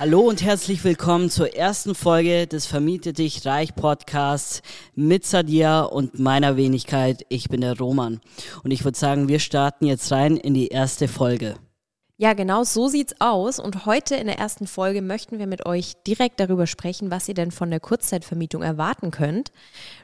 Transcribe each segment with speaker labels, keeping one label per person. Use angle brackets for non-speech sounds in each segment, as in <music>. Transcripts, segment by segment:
Speaker 1: Hallo und herzlich willkommen zur ersten Folge des Vermiete dich reich Podcasts mit Sadia und meiner Wenigkeit. Ich bin der Roman. Und ich würde sagen, wir starten jetzt rein in die erste Folge.
Speaker 2: Ja, genau so sieht's aus. Und heute in der ersten Folge möchten wir mit euch direkt darüber sprechen, was ihr denn von der Kurzzeitvermietung erwarten könnt.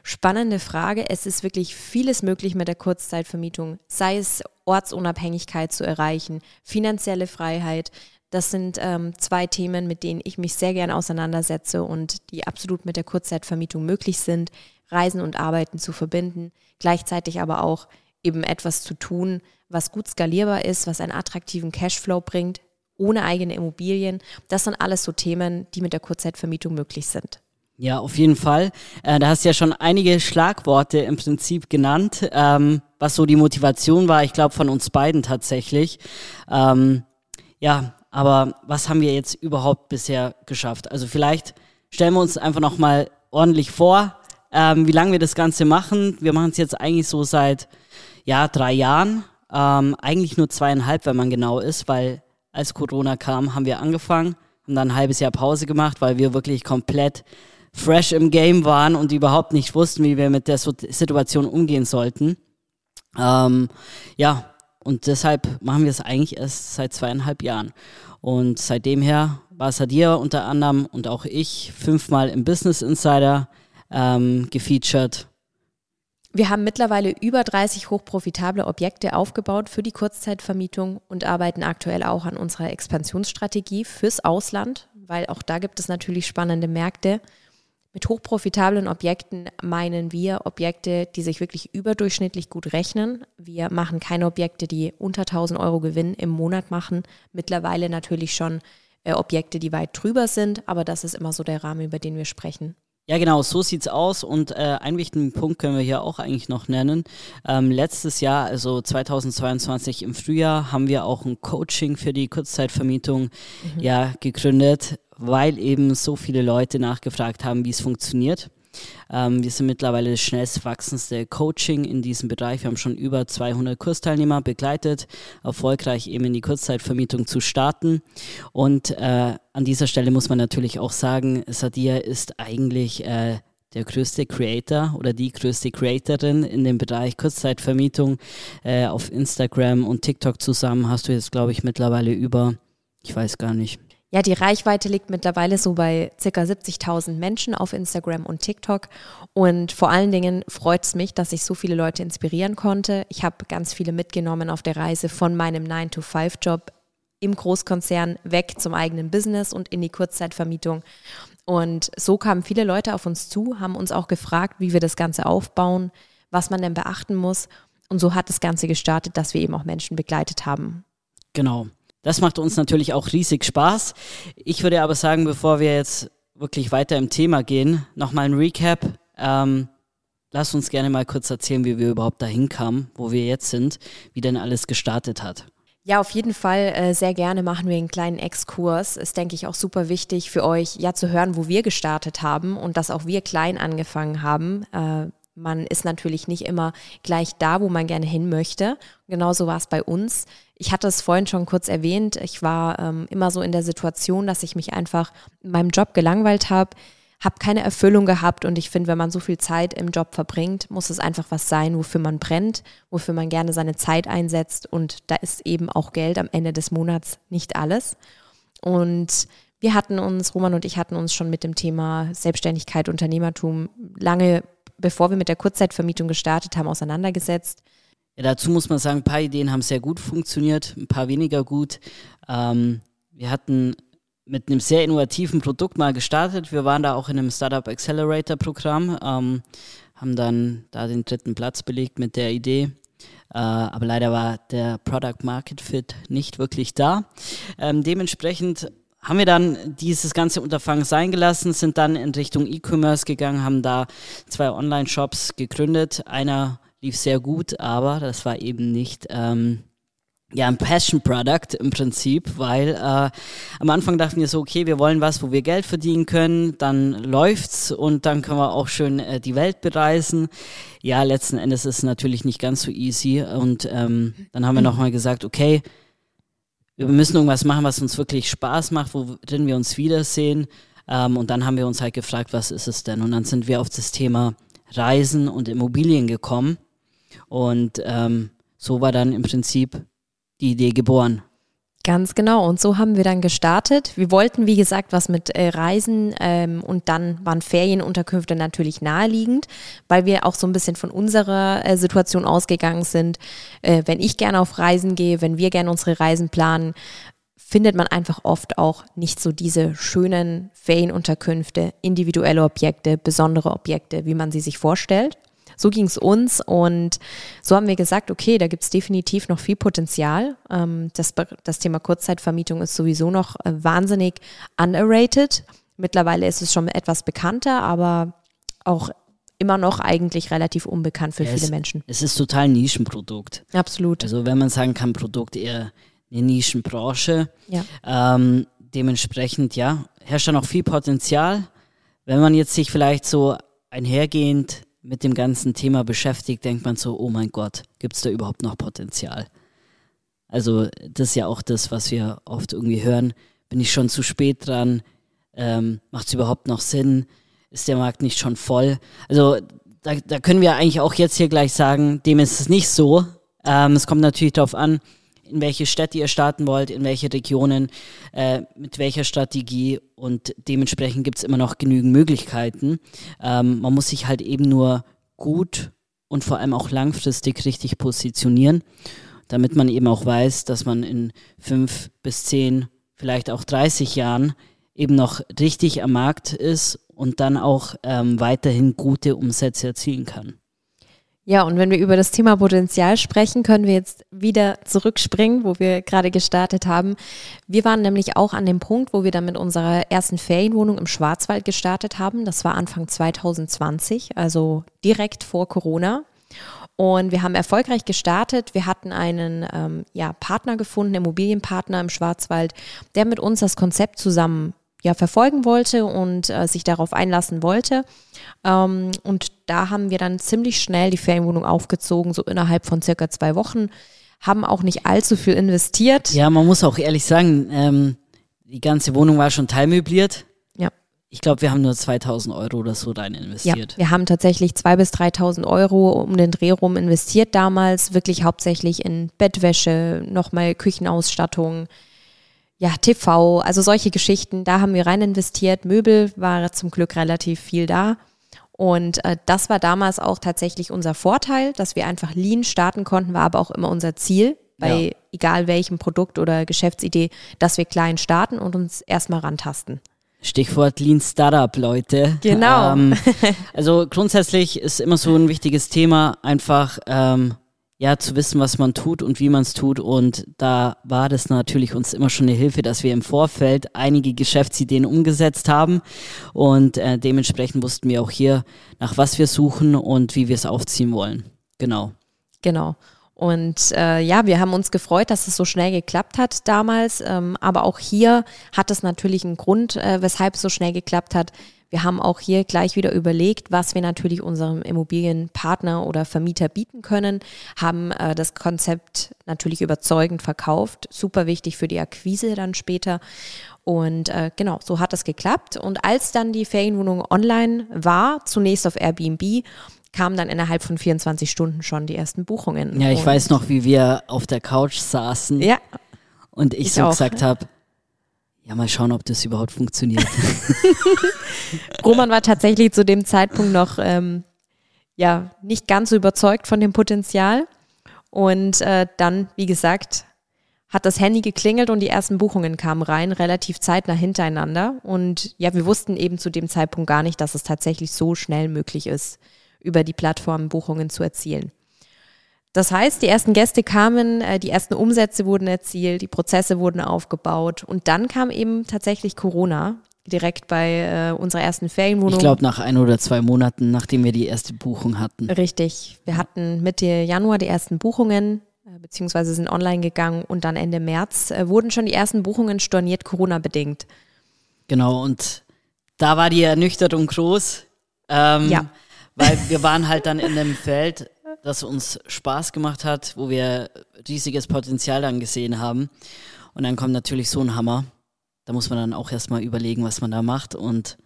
Speaker 2: Spannende Frage. Es ist wirklich vieles möglich mit der Kurzzeitvermietung, sei es Ortsunabhängigkeit zu erreichen, finanzielle Freiheit, das sind ähm, zwei Themen, mit denen ich mich sehr gerne auseinandersetze und die absolut mit der Kurzzeitvermietung möglich sind, Reisen und Arbeiten zu verbinden, gleichzeitig aber auch eben etwas zu tun, was gut skalierbar ist, was einen attraktiven Cashflow bringt, ohne eigene Immobilien. Das sind alles so Themen, die mit der Kurzzeitvermietung möglich sind.
Speaker 1: Ja, auf jeden Fall. Äh, da hast du ja schon einige Schlagworte im Prinzip genannt, ähm, was so die Motivation war, ich glaube, von uns beiden tatsächlich. Ähm, ja, aber was haben wir jetzt überhaupt bisher geschafft? Also vielleicht stellen wir uns einfach nochmal ordentlich vor, ähm, wie lange wir das Ganze machen. Wir machen es jetzt eigentlich so seit ja, drei Jahren. Ähm, eigentlich nur zweieinhalb, wenn man genau ist, weil als Corona kam, haben wir angefangen, haben dann ein halbes Jahr Pause gemacht, weil wir wirklich komplett fresh im Game waren und überhaupt nicht wussten, wie wir mit der Situation umgehen sollten. Ähm, ja, und deshalb machen wir es eigentlich erst seit zweieinhalb Jahren. Und seitdem her war Sadia unter anderem und auch ich fünfmal im Business Insider ähm, gefeatured.
Speaker 2: Wir haben mittlerweile über 30 hochprofitable Objekte aufgebaut für die Kurzzeitvermietung und arbeiten aktuell auch an unserer Expansionsstrategie fürs Ausland, weil auch da gibt es natürlich spannende Märkte. Mit hochprofitablen Objekten meinen wir Objekte, die sich wirklich überdurchschnittlich gut rechnen. Wir machen keine Objekte, die unter 1000 Euro Gewinn im Monat machen. Mittlerweile natürlich schon äh, Objekte, die weit drüber sind, aber das ist immer so der Rahmen, über den wir sprechen.
Speaker 1: Ja, genau, so sieht's aus. Und äh, einen wichtigen Punkt können wir hier auch eigentlich noch nennen. Ähm, letztes Jahr, also 2022 im Frühjahr, haben wir auch ein Coaching für die Kurzzeitvermietung mhm. ja gegründet weil eben so viele Leute nachgefragt haben, wie es funktioniert. Ähm, wir sind mittlerweile das schnellst wachsendste Coaching in diesem Bereich. Wir haben schon über 200 Kursteilnehmer begleitet, erfolgreich eben in die Kurzzeitvermietung zu starten. Und äh, an dieser Stelle muss man natürlich auch sagen, Sadia ist eigentlich äh, der größte Creator oder die größte Creatorin in dem Bereich Kurzzeitvermietung. Äh, auf Instagram und TikTok zusammen hast du jetzt, glaube ich, mittlerweile über, ich weiß gar nicht,
Speaker 2: ja, die Reichweite liegt mittlerweile so bei circa 70.000 Menschen auf Instagram und TikTok. Und vor allen Dingen freut es mich, dass ich so viele Leute inspirieren konnte. Ich habe ganz viele mitgenommen auf der Reise von meinem 9-to-5-Job im Großkonzern weg zum eigenen Business und in die Kurzzeitvermietung. Und so kamen viele Leute auf uns zu, haben uns auch gefragt, wie wir das Ganze aufbauen, was man denn beachten muss. Und so hat das Ganze gestartet, dass wir eben auch Menschen begleitet haben.
Speaker 1: Genau. Das macht uns natürlich auch riesig Spaß. Ich würde aber sagen, bevor wir jetzt wirklich weiter im Thema gehen, nochmal ein Recap. Ähm, lass uns gerne mal kurz erzählen, wie wir überhaupt dahin kamen, wo wir jetzt sind, wie denn alles gestartet hat.
Speaker 2: Ja, auf jeden Fall äh, sehr gerne machen wir einen kleinen Exkurs. Ist, denke ich, auch super wichtig für euch, ja, zu hören, wo wir gestartet haben und dass auch wir klein angefangen haben. Äh, man ist natürlich nicht immer gleich da, wo man gerne hin möchte. Genauso war es bei uns. Ich hatte es vorhin schon kurz erwähnt. Ich war ähm, immer so in der Situation, dass ich mich einfach in meinem Job gelangweilt habe, habe keine Erfüllung gehabt und ich finde, wenn man so viel Zeit im Job verbringt, muss es einfach was sein, wofür man brennt, wofür man gerne seine Zeit einsetzt und da ist eben auch Geld am Ende des Monats nicht alles. Und wir hatten uns, Roman und ich hatten uns schon mit dem Thema Selbstständigkeit, Unternehmertum lange, bevor wir mit der Kurzzeitvermietung gestartet haben, auseinandergesetzt.
Speaker 1: Ja, dazu muss man sagen, ein paar Ideen haben sehr gut funktioniert, ein paar weniger gut. Ähm, wir hatten mit einem sehr innovativen Produkt mal gestartet. Wir waren da auch in einem Startup Accelerator Programm, ähm, haben dann da den dritten Platz belegt mit der Idee. Äh, aber leider war der Product Market Fit nicht wirklich da. Ähm, dementsprechend haben wir dann dieses ganze Unterfangen sein gelassen, sind dann in Richtung E-Commerce gegangen, haben da zwei Online-Shops gegründet. Einer lief sehr gut, aber das war eben nicht ähm, ja, ein Passion Product im Prinzip, weil äh, am Anfang dachten wir so, okay, wir wollen was, wo wir Geld verdienen können, dann läuft's und dann können wir auch schön äh, die Welt bereisen. Ja, letzten Endes ist es natürlich nicht ganz so easy und ähm, dann haben wir nochmal gesagt, okay, wir müssen irgendwas machen, was uns wirklich Spaß macht, worin wir uns wiedersehen. Ähm, und dann haben wir uns halt gefragt, was ist es denn? Und dann sind wir auf das Thema Reisen und Immobilien gekommen und ähm, so war dann im Prinzip die Idee geboren.
Speaker 2: Ganz genau. Und so haben wir dann gestartet. Wir wollten, wie gesagt, was mit äh, Reisen ähm, und dann waren Ferienunterkünfte natürlich naheliegend, weil wir auch so ein bisschen von unserer äh, Situation ausgegangen sind. Äh, wenn ich gerne auf Reisen gehe, wenn wir gerne unsere Reisen planen, findet man einfach oft auch nicht so diese schönen Ferienunterkünfte, individuelle Objekte, besondere Objekte, wie man sie sich vorstellt. So ging es uns und so haben wir gesagt, okay, da gibt es definitiv noch viel Potenzial. Ähm, das, das Thema Kurzzeitvermietung ist sowieso noch äh, wahnsinnig underrated. Mittlerweile ist es schon etwas bekannter, aber auch immer noch eigentlich relativ unbekannt für ja, viele
Speaker 1: es,
Speaker 2: Menschen.
Speaker 1: Es ist total ein Nischenprodukt.
Speaker 2: Absolut.
Speaker 1: Also wenn man sagen kann, Produkt eher eine Nischenbranche.
Speaker 2: Ja.
Speaker 1: Ähm, dementsprechend, ja, herrscht da noch viel Potenzial. Wenn man jetzt sich vielleicht so einhergehend mit dem ganzen Thema beschäftigt, denkt man so, oh mein Gott, gibt es da überhaupt noch Potenzial? Also das ist ja auch das, was wir oft irgendwie hören. Bin ich schon zu spät dran? Ähm, Macht es überhaupt noch Sinn? Ist der Markt nicht schon voll? Also da, da können wir eigentlich auch jetzt hier gleich sagen, dem ist es nicht so. Ähm, es kommt natürlich darauf an, in welche Städte ihr starten wollt, in welche Regionen, äh, mit welcher Strategie und dementsprechend gibt es immer noch genügend Möglichkeiten. Ähm, man muss sich halt eben nur gut und vor allem auch langfristig richtig positionieren, damit man eben auch weiß, dass man in fünf bis zehn, vielleicht auch 30 Jahren eben noch richtig am Markt ist und dann auch ähm, weiterhin gute Umsätze erzielen kann.
Speaker 2: Ja, und wenn wir über das Thema Potenzial sprechen, können wir jetzt wieder zurückspringen, wo wir gerade gestartet haben. Wir waren nämlich auch an dem Punkt, wo wir dann mit unserer ersten Ferienwohnung im Schwarzwald gestartet haben. Das war Anfang 2020, also direkt vor Corona. Und wir haben erfolgreich gestartet. Wir hatten einen ähm, ja, Partner gefunden, Immobilienpartner im Schwarzwald, der mit uns das Konzept zusammen ja, verfolgen wollte und äh, sich darauf einlassen wollte. Ähm, und da haben wir dann ziemlich schnell die Ferienwohnung aufgezogen, so innerhalb von circa zwei Wochen. Haben auch nicht allzu viel investiert.
Speaker 1: Ja, man muss auch ehrlich sagen, ähm, die ganze Wohnung war schon teilmöbliert.
Speaker 2: Ja.
Speaker 1: Ich glaube, wir haben nur 2000 Euro oder so rein investiert.
Speaker 2: Ja, wir haben tatsächlich 2.000 bis 3.000 Euro um den Dreh rum investiert damals, wirklich hauptsächlich in Bettwäsche, nochmal Küchenausstattung, ja, TV, also solche Geschichten, da haben wir rein investiert. Möbel war zum Glück relativ viel da. Und äh, das war damals auch tatsächlich unser Vorteil, dass wir einfach lean starten konnten, war aber auch immer unser Ziel, bei ja. egal welchem Produkt oder Geschäftsidee, dass wir klein starten und uns erstmal rantasten.
Speaker 1: Stichwort Lean Startup, Leute.
Speaker 2: Genau. Ähm,
Speaker 1: also grundsätzlich ist immer so ein wichtiges Thema, einfach ähm, ja, zu wissen, was man tut und wie man es tut. Und da war das natürlich uns immer schon eine Hilfe, dass wir im Vorfeld einige Geschäftsideen umgesetzt haben. Und äh, dementsprechend wussten wir auch hier, nach was wir suchen und wie wir es aufziehen wollen. Genau.
Speaker 2: Genau. Und äh, ja, wir haben uns gefreut, dass es so schnell geklappt hat damals. Ähm, aber auch hier hat es natürlich einen Grund, äh, weshalb es so schnell geklappt hat. Wir haben auch hier gleich wieder überlegt, was wir natürlich unserem Immobilienpartner oder Vermieter bieten können, haben äh, das Konzept natürlich überzeugend verkauft, super wichtig für die Akquise dann später. Und äh, genau, so hat es geklappt. Und als dann die Ferienwohnung online war, zunächst auf Airbnb, kamen dann innerhalb von 24 Stunden schon die ersten Buchungen.
Speaker 1: Ja, ich und weiß noch, wie wir auf der Couch saßen.
Speaker 2: Ja.
Speaker 1: Und ich, ich so auch. gesagt habe, ja, mal schauen, ob das überhaupt funktioniert. <laughs>
Speaker 2: Roman war tatsächlich zu dem Zeitpunkt noch ähm, ja nicht ganz so überzeugt von dem Potenzial. Und äh, dann, wie gesagt, hat das Handy geklingelt und die ersten Buchungen kamen rein, relativ zeitnah hintereinander. Und ja, wir wussten eben zu dem Zeitpunkt gar nicht, dass es tatsächlich so schnell möglich ist, über die Plattform Buchungen zu erzielen. Das heißt, die ersten Gäste kamen, äh, die ersten Umsätze wurden erzielt, die Prozesse wurden aufgebaut und dann kam eben tatsächlich Corona. direkt bei äh, unserer ersten Ferienwohnung.
Speaker 1: Ich glaube, nach ein oder zwei Monaten, nachdem wir die erste Buchung hatten.
Speaker 2: Richtig. Wir hatten Mitte Januar die ersten Buchungen, äh, beziehungsweise sind online gegangen und dann Ende März äh, wurden schon die ersten Buchungen storniert, Corona-bedingt.
Speaker 1: Genau, und da war die Ernüchterung groß. Ähm, ja. Weil wir waren halt dann in einem Feld, das uns Spaß gemacht hat, wo wir riesiges Potenzial dann gesehen haben. Und dann kommt natürlich so ein Hammer. Da muss man dann auch erstmal überlegen, was man da macht. Und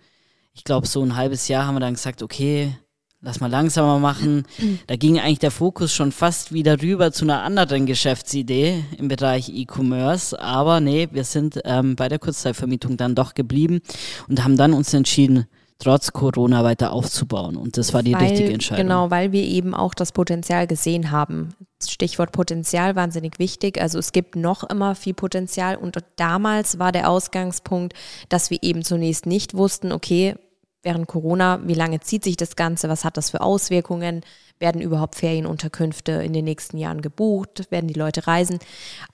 Speaker 1: ich glaube, so ein halbes Jahr haben wir dann gesagt, okay, lass mal langsamer machen. <clears throat> Da ging eigentlich der Fokus schon fast wieder rüber zu einer anderen Geschäftsidee im Bereich E-Commerce. Aber nee, wir sind ähm, bei der Kurzzeitvermietung dann doch geblieben und haben dann uns entschieden, trotz Corona weiter aufzubauen. Und das war die
Speaker 2: weil,
Speaker 1: richtige Entscheidung.
Speaker 2: Genau, weil wir eben auch das Potenzial gesehen haben. Stichwort Potenzial wahnsinnig wichtig. Also es gibt noch immer viel Potenzial und damals war der Ausgangspunkt, dass wir eben zunächst nicht wussten, okay, während Corona, wie lange zieht sich das Ganze, was hat das für Auswirkungen, werden überhaupt Ferienunterkünfte in den nächsten Jahren gebucht, werden die Leute reisen.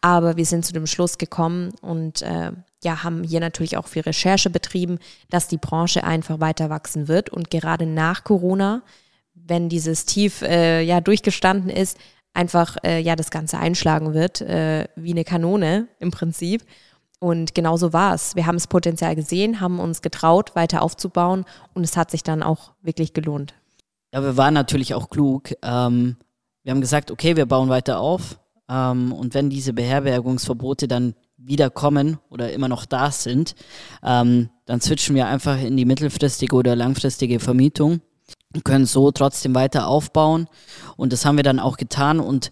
Speaker 2: Aber wir sind zu dem Schluss gekommen und äh, ja, haben hier natürlich auch viel Recherche betrieben, dass die Branche einfach weiter wachsen wird. Und gerade nach Corona, wenn dieses Tief äh, ja durchgestanden ist, einfach äh, ja das Ganze einschlagen wird, äh, wie eine Kanone im Prinzip. Und genau so war es. Wir haben das Potenzial gesehen, haben uns getraut, weiter aufzubauen und es hat sich dann auch wirklich gelohnt.
Speaker 1: Ja, wir waren natürlich auch klug. Ähm, wir haben gesagt, okay, wir bauen weiter auf. Ähm, und wenn diese Beherbergungsverbote dann wieder kommen oder immer noch da sind, ähm, dann switchen wir einfach in die mittelfristige oder langfristige Vermietung und können so trotzdem weiter aufbauen. Und das haben wir dann auch getan. Und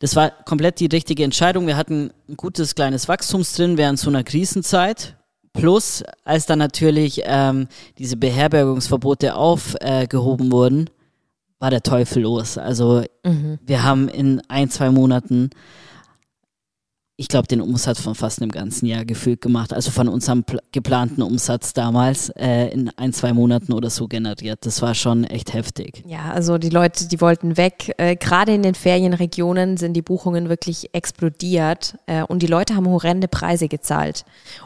Speaker 1: das war komplett die richtige Entscheidung. Wir hatten ein gutes kleines Wachstums drin während so einer Krisenzeit. Plus, als dann natürlich ähm, diese Beherbergungsverbote aufgehoben äh, wurden, war der Teufel los. Also mhm. wir haben in ein, zwei Monaten ich glaube, den Umsatz von fast einem ganzen Jahr gefühlt gemacht. Also von unserem geplanten Umsatz damals äh, in ein, zwei Monaten oder so generiert. Das war schon echt heftig.
Speaker 2: Ja, also die Leute, die wollten weg. Äh, Gerade in den Ferienregionen sind die Buchungen wirklich explodiert äh, und die Leute haben horrende Preise gezahlt.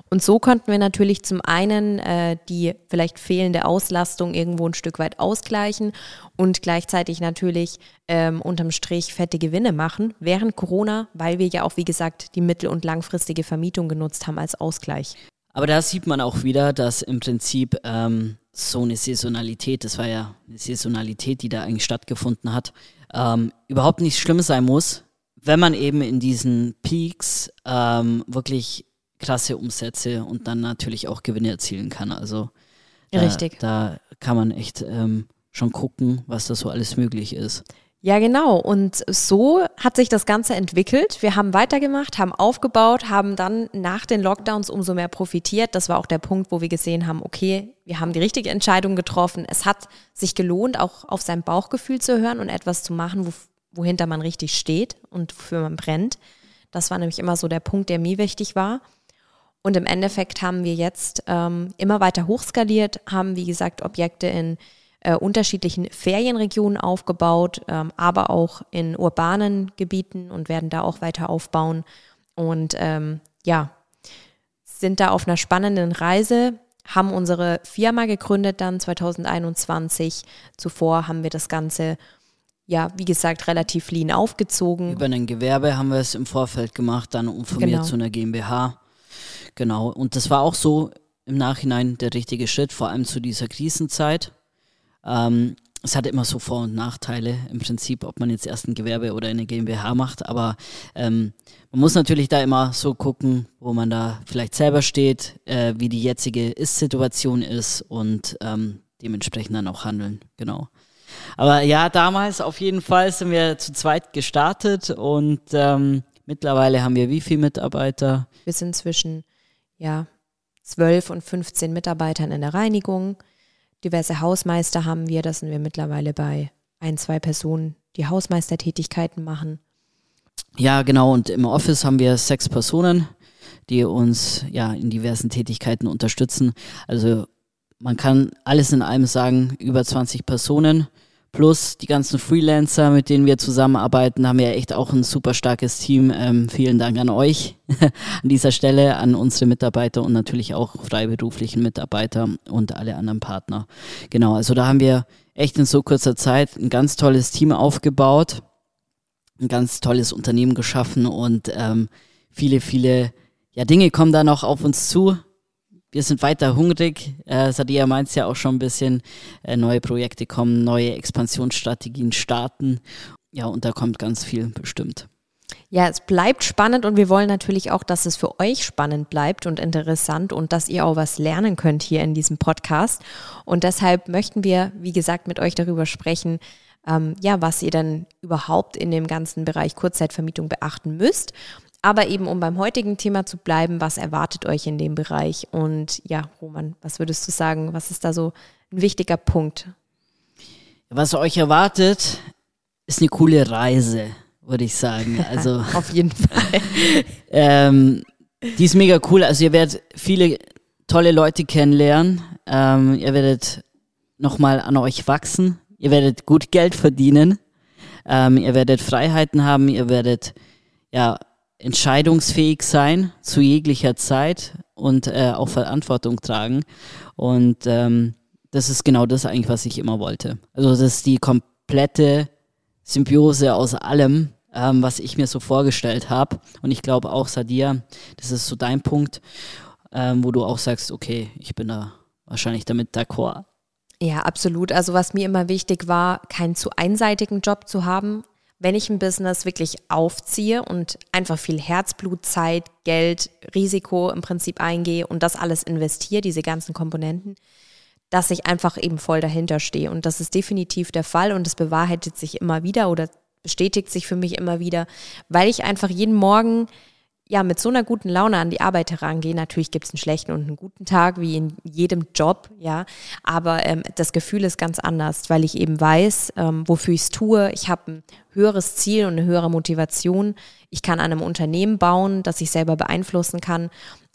Speaker 2: Und so konnten wir natürlich zum einen äh, die vielleicht fehlende Auslastung irgendwo ein Stück weit ausgleichen und gleichzeitig natürlich ähm, unterm Strich fette Gewinne machen während Corona, weil wir ja auch, wie gesagt, die mittel- und langfristige Vermietung genutzt haben als Ausgleich.
Speaker 1: Aber da sieht man auch wieder, dass im Prinzip ähm, so eine Saisonalität, das war ja eine Saisonalität, die da eigentlich stattgefunden hat, ähm, überhaupt nicht schlimm sein muss, wenn man eben in diesen Peaks ähm, wirklich krasse Umsätze und dann natürlich auch Gewinne erzielen kann. Also da,
Speaker 2: Richtig.
Speaker 1: Da kann man echt ähm, schon gucken, was da so alles möglich ist.
Speaker 2: Ja, genau. Und so hat sich das Ganze entwickelt. Wir haben weitergemacht, haben aufgebaut, haben dann nach den Lockdowns umso mehr profitiert. Das war auch der Punkt, wo wir gesehen haben, okay, wir haben die richtige Entscheidung getroffen. Es hat sich gelohnt, auch auf sein Bauchgefühl zu hören und etwas zu machen, wo, wohinter man richtig steht und wofür man brennt. Das war nämlich immer so der Punkt, der mir wichtig war. Und im Endeffekt haben wir jetzt ähm, immer weiter hochskaliert, haben, wie gesagt, Objekte in äh, unterschiedlichen Ferienregionen aufgebaut, ähm, aber auch in urbanen Gebieten und werden da auch weiter aufbauen. Und ähm, ja, sind da auf einer spannenden Reise, haben unsere Firma gegründet dann 2021. Zuvor haben wir das Ganze ja, wie gesagt, relativ lean aufgezogen.
Speaker 1: Über ein Gewerbe haben wir es im Vorfeld gemacht, dann umformiert genau. zu einer GmbH. Genau. Und das war auch so im Nachhinein der richtige Schritt, vor allem zu dieser Krisenzeit. Ähm, es hat immer so Vor- und Nachteile im Prinzip, ob man jetzt erst ein Gewerbe oder eine GmbH macht. Aber ähm, man muss natürlich da immer so gucken, wo man da vielleicht selber steht, äh, wie die jetzige Ist-Situation ist und ähm, dementsprechend dann auch handeln. Genau. Aber ja, damals auf jeden Fall sind wir zu zweit gestartet und ähm, mittlerweile haben wir wie viele Mitarbeiter?
Speaker 2: Wir sind zwischen ja, 12 und 15 Mitarbeitern in der Reinigung. Diverse Hausmeister haben wir, das sind wir mittlerweile bei ein, zwei Personen, die Hausmeistertätigkeiten machen.
Speaker 1: Ja, genau. Und im Office haben wir sechs Personen, die uns ja in diversen Tätigkeiten unterstützen. Also man kann alles in allem sagen, über 20 Personen plus die ganzen Freelancer, mit denen wir zusammenarbeiten, haben wir echt auch ein super starkes Team. Ähm, vielen Dank an euch <laughs> an dieser Stelle, an unsere Mitarbeiter und natürlich auch freiberuflichen Mitarbeiter und alle anderen Partner. Genau, also da haben wir echt in so kurzer Zeit ein ganz tolles Team aufgebaut, ein ganz tolles Unternehmen geschaffen und ähm, viele, viele ja, Dinge kommen da noch auf uns zu. Wir sind weiter hungrig. Äh, Sadia meint es ja auch schon ein bisschen. Äh, neue Projekte kommen, neue Expansionsstrategien starten. Ja, und da kommt ganz viel bestimmt.
Speaker 2: Ja, es bleibt spannend und wir wollen natürlich auch, dass es für euch spannend bleibt und interessant und dass ihr auch was lernen könnt hier in diesem Podcast. Und deshalb möchten wir, wie gesagt, mit euch darüber sprechen, ähm, ja, was ihr dann überhaupt in dem ganzen Bereich Kurzzeitvermietung beachten müsst. Aber eben, um beim heutigen Thema zu bleiben, was erwartet euch in dem Bereich? Und ja, Roman, was würdest du sagen? Was ist da so ein wichtiger Punkt?
Speaker 1: Was euch erwartet, ist eine coole Reise würde ich sagen. <laughs> Also
Speaker 2: auf jeden Fall. <laughs>
Speaker 1: ähm, die ist mega cool. Also ihr werdet viele tolle Leute kennenlernen. Ähm, ihr werdet nochmal an euch wachsen. Ihr werdet gut Geld verdienen. Ähm, ihr werdet Freiheiten haben. Ihr werdet ja entscheidungsfähig sein zu jeglicher Zeit und äh, auch Verantwortung tragen. Und ähm, das ist genau das eigentlich, was ich immer wollte. Also das ist die komplette Symbiose aus allem, ähm, was ich mir so vorgestellt habe. Und ich glaube auch, Sadia, das ist so dein Punkt, ähm, wo du auch sagst, okay, ich bin da wahrscheinlich damit d'accord.
Speaker 2: Ja, absolut. Also was mir immer wichtig war, keinen zu einseitigen Job zu haben. Wenn ich ein Business wirklich aufziehe und einfach viel Herzblut, Zeit, Geld, Risiko im Prinzip eingehe und das alles investiere, diese ganzen Komponenten, dass ich einfach eben voll dahinter stehe. Und das ist definitiv der Fall und es bewahrheitet sich immer wieder oder bestätigt sich für mich immer wieder, weil ich einfach jeden Morgen ja mit so einer guten Laune an die Arbeit herangehe. Natürlich gibt es einen schlechten und einen guten Tag, wie in jedem Job, ja. Aber ähm, das Gefühl ist ganz anders, weil ich eben weiß, ähm, wofür ich es tue. Ich habe ein höheres Ziel und eine höhere Motivation. Ich kann an einem Unternehmen bauen, das ich selber beeinflussen kann.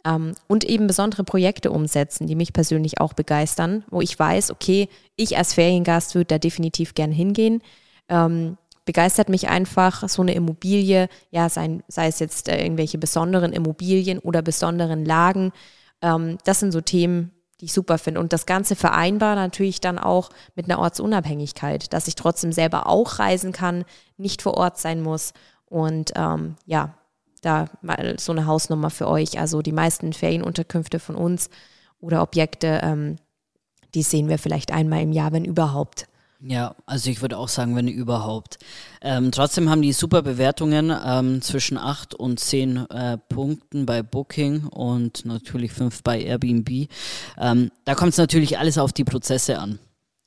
Speaker 2: Ähm, und eben besondere Projekte umsetzen, die mich persönlich auch begeistern, wo ich weiß, okay, ich als Feriengast würde da definitiv gern hingehen. Ähm, begeistert mich einfach so eine Immobilie, ja, sei, sei es jetzt äh, irgendwelche besonderen Immobilien oder besonderen Lagen. Ähm, das sind so Themen, die ich super finde. Und das Ganze vereinbar natürlich dann auch mit einer Ortsunabhängigkeit, dass ich trotzdem selber auch reisen kann, nicht vor Ort sein muss. Und ähm, ja, da mal so eine Hausnummer für euch. Also die meisten Ferienunterkünfte von uns oder Objekte, ähm, die sehen wir vielleicht einmal im Jahr, wenn überhaupt.
Speaker 1: Ja, also ich würde auch sagen, wenn überhaupt. Ähm, trotzdem haben die super Bewertungen ähm, zwischen 8 und 10 äh, Punkten bei Booking und natürlich 5 bei Airbnb. Ähm, da kommt es natürlich alles auf die Prozesse an.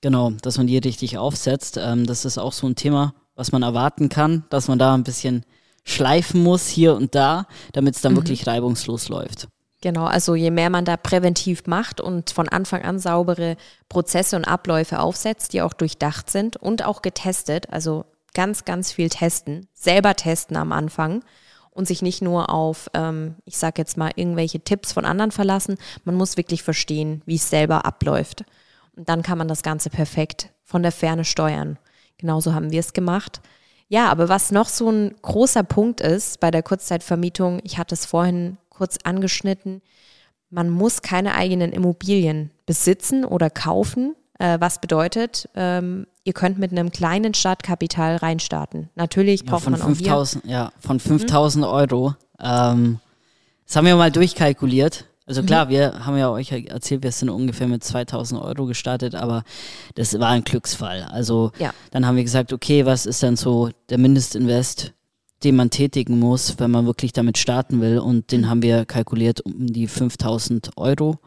Speaker 1: Genau, dass man die richtig aufsetzt. Ähm, das ist auch so ein Thema, was man erwarten kann, dass man da ein bisschen schleifen muss hier und da, damit es dann mhm. wirklich reibungslos läuft.
Speaker 2: Genau, also je mehr man da präventiv macht und von Anfang an saubere Prozesse und Abläufe aufsetzt, die auch durchdacht sind und auch getestet, also ganz, ganz viel testen, selber testen am Anfang und sich nicht nur auf, ähm, ich sage jetzt mal, irgendwelche Tipps von anderen verlassen. Man muss wirklich verstehen, wie es selber abläuft. Und dann kann man das Ganze perfekt von der Ferne steuern. Genauso haben wir es gemacht. Ja, aber was noch so ein großer Punkt ist bei der Kurzzeitvermietung, ich hatte es vorhin kurz angeschnitten, man muss keine eigenen Immobilien besitzen oder kaufen. Äh, was bedeutet, ähm, ihr könnt mit einem kleinen Startkapital reinstarten. Natürlich ja, braucht man 5,
Speaker 1: auch. Ja, von 5000 mhm. Euro. Ähm, das haben wir mal durchkalkuliert. Also mhm. klar, mhm. wir haben ja euch erzählt, wir sind ungefähr mit 2000 Euro gestartet, aber das war ein Glücksfall. Also ja. dann haben wir gesagt, okay, was ist dann so der Mindestinvest, den man tätigen muss, wenn man wirklich damit starten will? Und den mhm. haben wir kalkuliert um die 5000 Euro. Genau.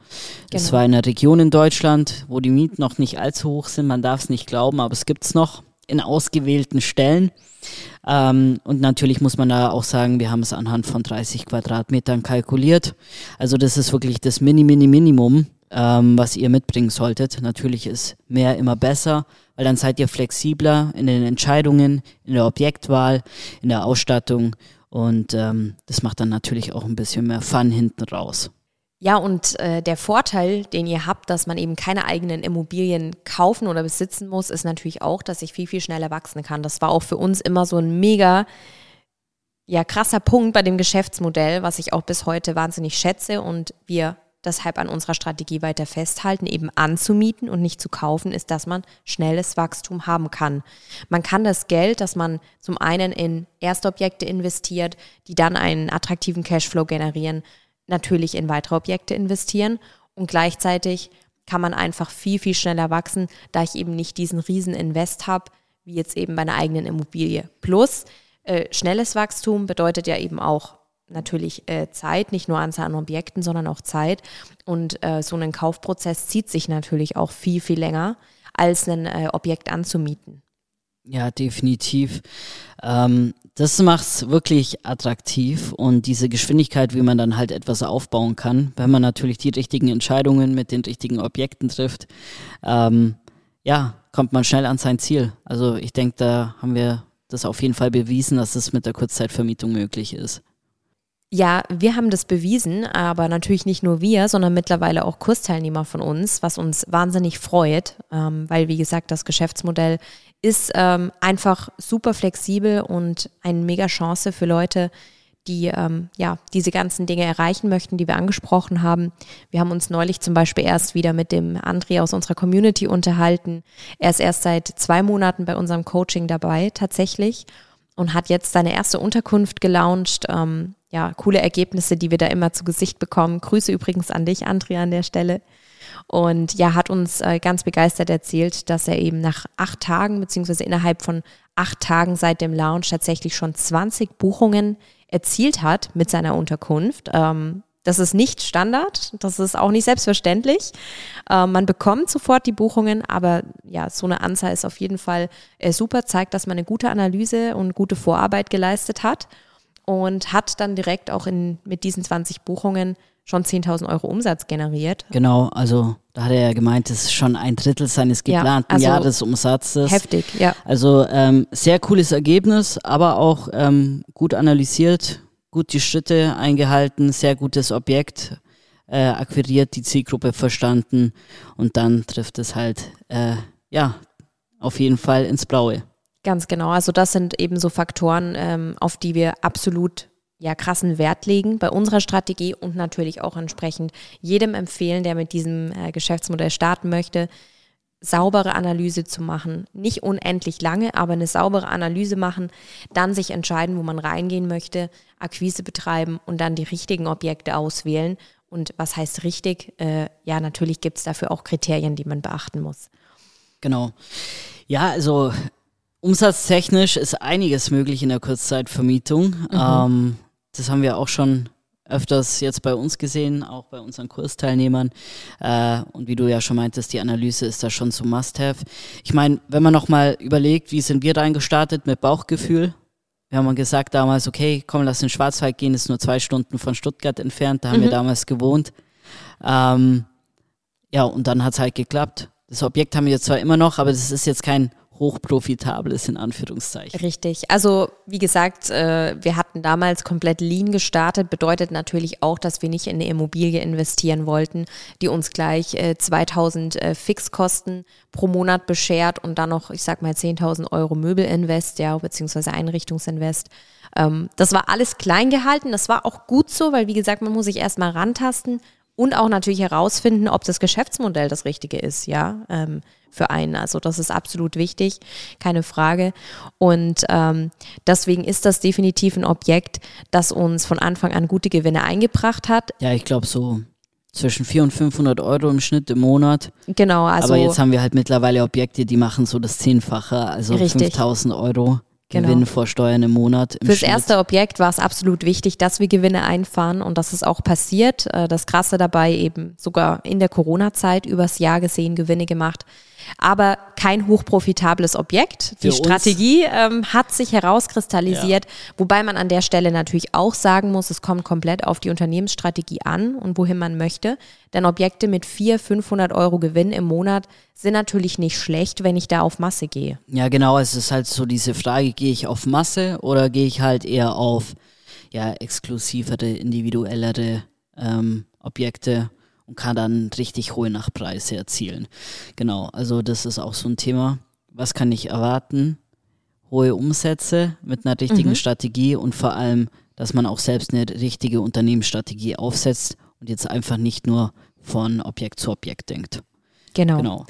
Speaker 1: Das war in einer Region in Deutschland, wo die Mieten noch nicht allzu hoch sind. Man darf es nicht glauben, aber es gibt es noch in ausgewählten Stellen. Ähm, und natürlich muss man da auch sagen, wir haben es anhand von 30 Quadratmetern kalkuliert. Also das ist wirklich das Mini, Mini, Minimum, ähm, was ihr mitbringen solltet. Natürlich ist mehr immer besser, weil dann seid ihr flexibler in den Entscheidungen, in der Objektwahl, in der Ausstattung und ähm, das macht dann natürlich auch ein bisschen mehr Fun hinten raus.
Speaker 2: Ja, und äh, der Vorteil, den ihr habt, dass man eben keine eigenen Immobilien kaufen oder besitzen muss, ist natürlich auch, dass ich viel, viel schneller wachsen kann. Das war auch für uns immer so ein mega, ja, krasser Punkt bei dem Geschäftsmodell, was ich auch bis heute wahnsinnig schätze und wir deshalb an unserer Strategie weiter festhalten, eben anzumieten und nicht zu kaufen, ist, dass man schnelles Wachstum haben kann. Man kann das Geld, das man zum einen in Erstobjekte investiert, die dann einen attraktiven Cashflow generieren, natürlich in weitere Objekte investieren und gleichzeitig kann man einfach viel, viel schneller wachsen, da ich eben nicht diesen riesen Invest habe, wie jetzt eben bei einer eigenen Immobilie. Plus, äh, schnelles Wachstum bedeutet ja eben auch natürlich äh, Zeit, nicht nur Anzahl an Objekten, sondern auch Zeit. Und äh, so ein Kaufprozess zieht sich natürlich auch viel, viel länger, als ein äh, Objekt anzumieten.
Speaker 1: Ja, definitiv. Ähm, das macht es wirklich attraktiv und diese Geschwindigkeit, wie man dann halt etwas aufbauen kann, wenn man natürlich die richtigen Entscheidungen mit den richtigen Objekten trifft, ähm, ja, kommt man schnell an sein Ziel. Also ich denke, da haben wir das auf jeden Fall bewiesen, dass es mit der Kurzzeitvermietung möglich ist.
Speaker 2: Ja, wir haben das bewiesen, aber natürlich nicht nur wir, sondern mittlerweile auch Kursteilnehmer von uns, was uns wahnsinnig freut, ähm, weil, wie gesagt, das Geschäftsmodell ist ähm, einfach super flexibel und eine mega Chance für Leute, die ähm, ja diese ganzen Dinge erreichen möchten, die wir angesprochen haben. Wir haben uns neulich zum Beispiel erst wieder mit dem André aus unserer Community unterhalten. Er ist erst seit zwei Monaten bei unserem Coaching dabei tatsächlich und hat jetzt seine erste Unterkunft gelauncht. Ähm, ja, coole Ergebnisse, die wir da immer zu Gesicht bekommen. Grüße übrigens an dich, Andrea, an der Stelle. Und ja, hat uns äh, ganz begeistert erzählt, dass er eben nach acht Tagen, beziehungsweise innerhalb von acht Tagen seit dem Launch tatsächlich schon 20 Buchungen erzielt hat mit seiner Unterkunft. Ähm, das ist nicht Standard, das ist auch nicht selbstverständlich. Äh, man bekommt sofort die Buchungen, aber ja, so eine Anzahl ist auf jeden Fall äh, super, zeigt, dass man eine gute Analyse und gute Vorarbeit geleistet hat und hat dann direkt auch in, mit diesen 20 Buchungen schon 10.000 Euro Umsatz generiert.
Speaker 1: Genau, also da hat er ja gemeint, das ist schon ein Drittel seines geplanten ja, also Jahresumsatzes.
Speaker 2: Heftig, ja.
Speaker 1: Also ähm, sehr cooles Ergebnis, aber auch ähm, gut analysiert, gut die Schritte eingehalten, sehr gutes Objekt äh, akquiriert, die Zielgruppe verstanden und dann trifft es halt, äh, ja, auf jeden Fall ins Blaue.
Speaker 2: Ganz genau. Also das sind eben so Faktoren, ähm, auf die wir absolut ja krassen Wert legen bei unserer Strategie und natürlich auch entsprechend jedem empfehlen, der mit diesem äh, Geschäftsmodell starten möchte, saubere Analyse zu machen. Nicht unendlich lange, aber eine saubere Analyse machen, dann sich entscheiden, wo man reingehen möchte, Akquise betreiben und dann die richtigen Objekte auswählen. Und was heißt richtig? Äh, ja, natürlich gibt es dafür auch Kriterien, die man beachten muss.
Speaker 1: Genau. Ja, also umsatztechnisch ist einiges möglich in der Kurzzeitvermietung. Mhm. Ähm, das haben wir auch schon öfters jetzt bei uns gesehen, auch bei unseren Kursteilnehmern. Äh, und wie du ja schon meintest, die Analyse ist da schon so Must-Have. Ich meine, wenn man nochmal überlegt, wie sind wir da gestartet mit Bauchgefühl? Wir haben gesagt damals, okay, komm, lass in Schwarzwald gehen, ist nur zwei Stunden von Stuttgart entfernt, da haben mhm. wir damals gewohnt. Ähm, ja, und dann hat es halt geklappt. Das Objekt haben wir zwar immer noch, aber das ist jetzt kein hochprofitables in Anführungszeichen.
Speaker 2: Richtig. Also wie gesagt, äh, wir hatten damals komplett lean gestartet, bedeutet natürlich auch, dass wir nicht in eine Immobilie investieren wollten, die uns gleich äh, 2000 äh, Fixkosten pro Monat beschert und dann noch, ich sag mal, 10.000 Euro Möbelinvest, ja, beziehungsweise Einrichtungsinvest. Ähm, das war alles klein gehalten, das war auch gut so, weil wie gesagt, man muss sich erstmal rantasten, und auch natürlich herausfinden, ob das Geschäftsmodell das Richtige ist, ja, ähm, für einen. Also das ist absolut wichtig, keine Frage. Und ähm, deswegen ist das definitiv ein Objekt, das uns von Anfang an gute Gewinne eingebracht hat.
Speaker 1: Ja, ich glaube so zwischen 400 und 500 Euro im Schnitt im Monat.
Speaker 2: Genau, also.
Speaker 1: Aber jetzt haben wir halt mittlerweile Objekte, die machen so das Zehnfache, also richtig. 5000 Euro. Genau. Gewinn vor Steuern im Monat. Im
Speaker 2: Fürs Schnitt. erste Objekt war es absolut wichtig, dass wir Gewinne einfahren und das ist auch passiert. Äh, das Krasse dabei eben sogar in der Corona-Zeit übers Jahr gesehen Gewinne gemacht aber kein hochprofitables Objekt. Die Strategie ähm, hat sich herauskristallisiert, ja. wobei man an der Stelle natürlich auch sagen muss, es kommt komplett auf die Unternehmensstrategie an und wohin man möchte. Denn Objekte mit 400, 500 Euro Gewinn im Monat sind natürlich nicht schlecht, wenn ich da auf Masse gehe.
Speaker 1: Ja, genau. Es ist halt so diese Frage, gehe ich auf Masse oder gehe ich halt eher auf ja, exklusivere, individuellere ähm, Objekte und kann dann richtig hohe Nachpreise erzielen. Genau, also das ist auch so ein Thema. Was kann ich erwarten? Hohe Umsätze mit einer richtigen mhm. Strategie und vor allem, dass man auch selbst eine richtige Unternehmensstrategie aufsetzt und jetzt einfach nicht nur von Objekt zu Objekt denkt.
Speaker 2: Genau. genau.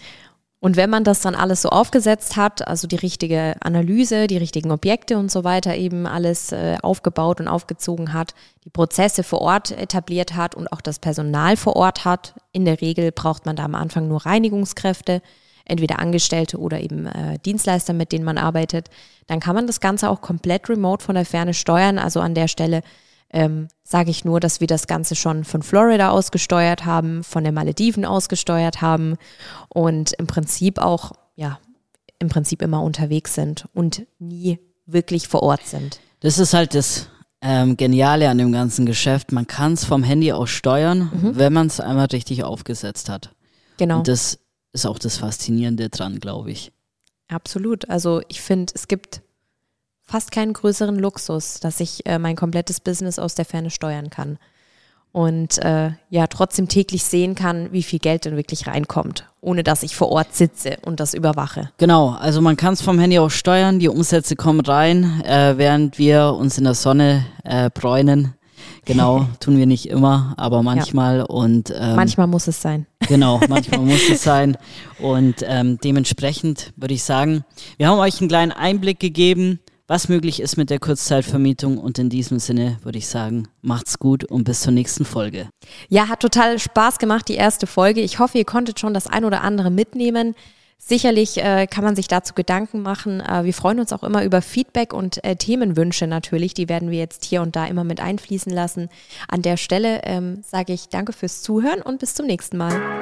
Speaker 2: Und wenn man das dann alles so aufgesetzt hat, also die richtige Analyse, die richtigen Objekte und so weiter eben alles äh, aufgebaut und aufgezogen hat, die Prozesse vor Ort etabliert hat und auch das Personal vor Ort hat, in der Regel braucht man da am Anfang nur Reinigungskräfte, entweder Angestellte oder eben äh, Dienstleister, mit denen man arbeitet, dann kann man das Ganze auch komplett remote von der Ferne steuern. Also an der Stelle ähm, sage ich nur, dass wir das Ganze schon von Florida ausgesteuert haben, von den Malediven ausgesteuert haben und im Prinzip auch, ja, im Prinzip immer unterwegs sind und nie wirklich vor Ort sind.
Speaker 1: Das ist halt das ähm, Geniale an dem ganzen Geschäft. Man kann es vom Handy aus steuern, mhm. wenn man es einmal richtig aufgesetzt hat.
Speaker 2: Genau.
Speaker 1: Und das ist auch das Faszinierende dran, glaube ich.
Speaker 2: Absolut. Also ich finde, es gibt fast keinen größeren Luxus, dass ich äh, mein komplettes Business aus der Ferne steuern kann. Und äh, ja, trotzdem täglich sehen kann, wie viel Geld denn wirklich reinkommt, ohne dass ich vor Ort sitze und das überwache.
Speaker 1: Genau, also man kann es vom Handy auch steuern, die Umsätze kommen rein, äh, während wir uns in der Sonne äh, bräunen. Genau, <laughs> tun wir nicht immer, aber manchmal ja. und
Speaker 2: ähm, manchmal muss es sein. <laughs>
Speaker 1: Genau, manchmal muss es sein und ähm, dementsprechend würde ich sagen, wir haben euch einen kleinen Einblick gegeben, was möglich ist mit der Kurzzeitvermietung. Und in diesem Sinne würde ich sagen, macht's gut und bis zur nächsten Folge.
Speaker 2: Ja, hat total Spaß gemacht, die erste Folge. Ich hoffe, ihr konntet schon das ein oder andere mitnehmen. Sicherlich äh, kann man sich dazu Gedanken machen. Äh, wir freuen uns auch immer über Feedback und äh, Themenwünsche natürlich. Die werden wir jetzt hier und da immer mit einfließen lassen. An der Stelle ähm, sage ich danke fürs Zuhören und bis zum nächsten Mal.